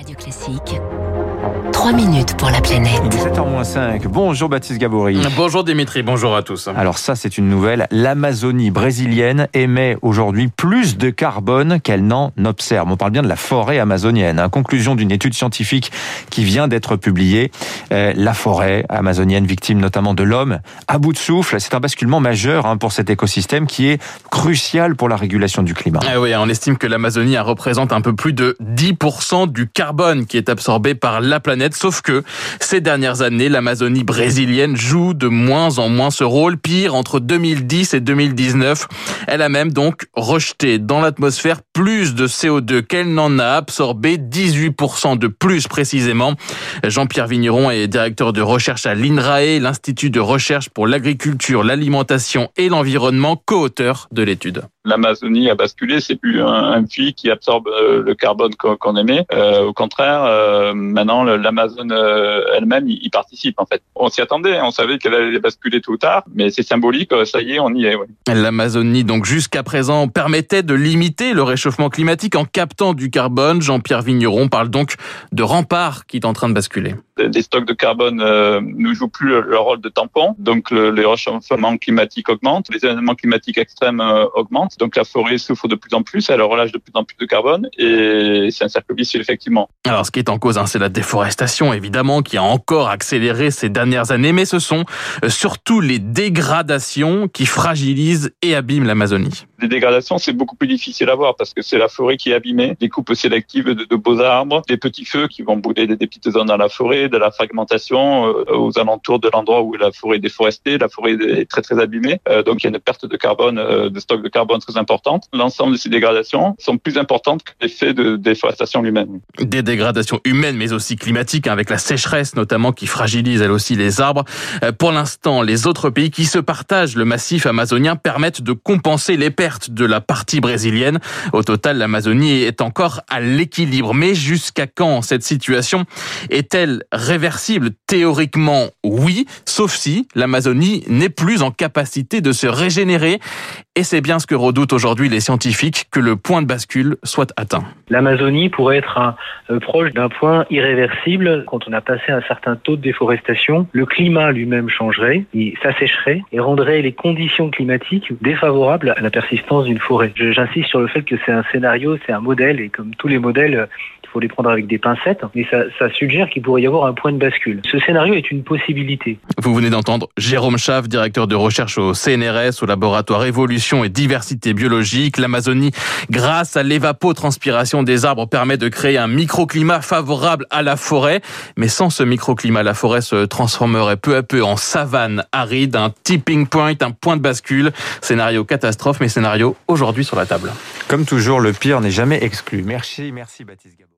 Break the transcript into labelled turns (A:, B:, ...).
A: Radio Classique. 3 minutes pour la planète.
B: Il est 7h-5. Bonjour Baptiste Gabory.
C: Bonjour Dimitri, bonjour à tous.
B: Alors ça, c'est une nouvelle. L'Amazonie brésilienne émet aujourd'hui plus de carbone qu'elle n'en observe. On parle bien de la forêt amazonienne. Hein. Conclusion d'une étude scientifique qui vient d'être publiée. Euh, la forêt amazonienne, victime notamment de l'homme, à bout de souffle. C'est un basculement majeur hein, pour cet écosystème qui est crucial pour la régulation du climat.
C: Ah oui, on estime que l'Amazonie représente un peu plus de 10% du carbone qui est absorbé par la planète. Sauf que ces dernières années, l'Amazonie brésilienne joue de moins en moins ce rôle. Pire, entre 2010 et 2019, elle a même donc rejeté dans l'atmosphère plus de CO2 qu'elle n'en a absorbé, 18% de plus précisément. Jean-Pierre Vigneron est directeur de recherche à l'INRAE, l'Institut de recherche pour l'agriculture, l'alimentation et l'environnement, co-auteur de l'étude
D: l'Amazonie a basculé, c'est plus un, puits qui absorbe euh, le carbone qu'on aimait. Euh, contraire, euh, maintenant l'Amazone elle-même y participe en fait. On s'y attendait, on savait qu'elle allait basculer tout ou tard, mais c'est symbolique, ça y est, on y est.
C: L'Amazonie donc jusqu'à présent permettait de limiter le réchauffement climatique en captant du carbone. Jean-Pierre Vigneron parle donc de rempart qui est en train de basculer
D: les stocks de carbone euh, ne jouent plus leur rôle de tampon, donc le, les réchauffements climatiques augmentent, les événements climatiques extrêmes euh, augmentent, donc la forêt souffre de plus en plus, elle relâche de plus en plus de carbone, et c'est un cercle vicieux effectivement.
C: Alors ce qui est en cause, hein, c'est la déforestation évidemment, qui a encore accéléré ces dernières années, mais ce sont euh, surtout les dégradations qui fragilisent et abîment l'Amazonie.
D: Les dégradations, c'est beaucoup plus difficile à voir parce que c'est la forêt qui est abîmée, des coupes sélectives de, de beaux arbres, des petits feux qui vont brûler des, des petites zones dans la forêt, de la fragmentation euh, aux alentours de l'endroit où la forêt est déforestée, la forêt est très très abîmée, euh, donc il y a une perte de carbone, euh, de stock de carbone très importante. L'ensemble de ces dégradations sont plus importantes que l'effet de déforestation humaine.
C: Des dégradations humaines, mais aussi climatiques, hein, avec la sécheresse notamment qui fragilise elle aussi les arbres. Pour l'instant, les autres pays qui se partagent le massif amazonien permettent de compenser les pertes de la partie brésilienne. Au total, l'Amazonie est encore à l'équilibre. Mais jusqu'à quand cette situation est-elle réversible? Théoriquement, oui, sauf si l'Amazonie n'est plus en capacité de se régénérer. Et c'est bien ce que redoutent aujourd'hui les scientifiques, que le point de bascule soit atteint.
E: L'Amazonie pourrait être euh, proche d'un point irréversible quand on a passé un certain taux de déforestation. Le climat lui-même changerait, il s'assécherait et rendrait les conditions climatiques défavorables à la persistance d'une forêt. J'insiste sur le fait que c'est un scénario, c'est un modèle et comme tous les modèles, il faut les prendre avec des pincettes, mais ça, ça suggère qu'il pourrait y avoir un point de bascule. Ce scénario est une possibilité.
C: Vous venez d'entendre Jérôme Chaff, directeur de recherche au CNRS, au laboratoire Évolution et Diversité biologique. L'Amazonie, grâce à l'évapotranspiration des arbres, permet de créer un microclimat favorable à la forêt. Mais sans ce microclimat, la forêt se transformerait peu à peu en savane aride, un tipping point, un point de bascule. Scénario catastrophe, mais scénario aujourd'hui sur la table.
B: Comme toujours, le pire n'est jamais exclu. Merci, merci Baptiste Gabon.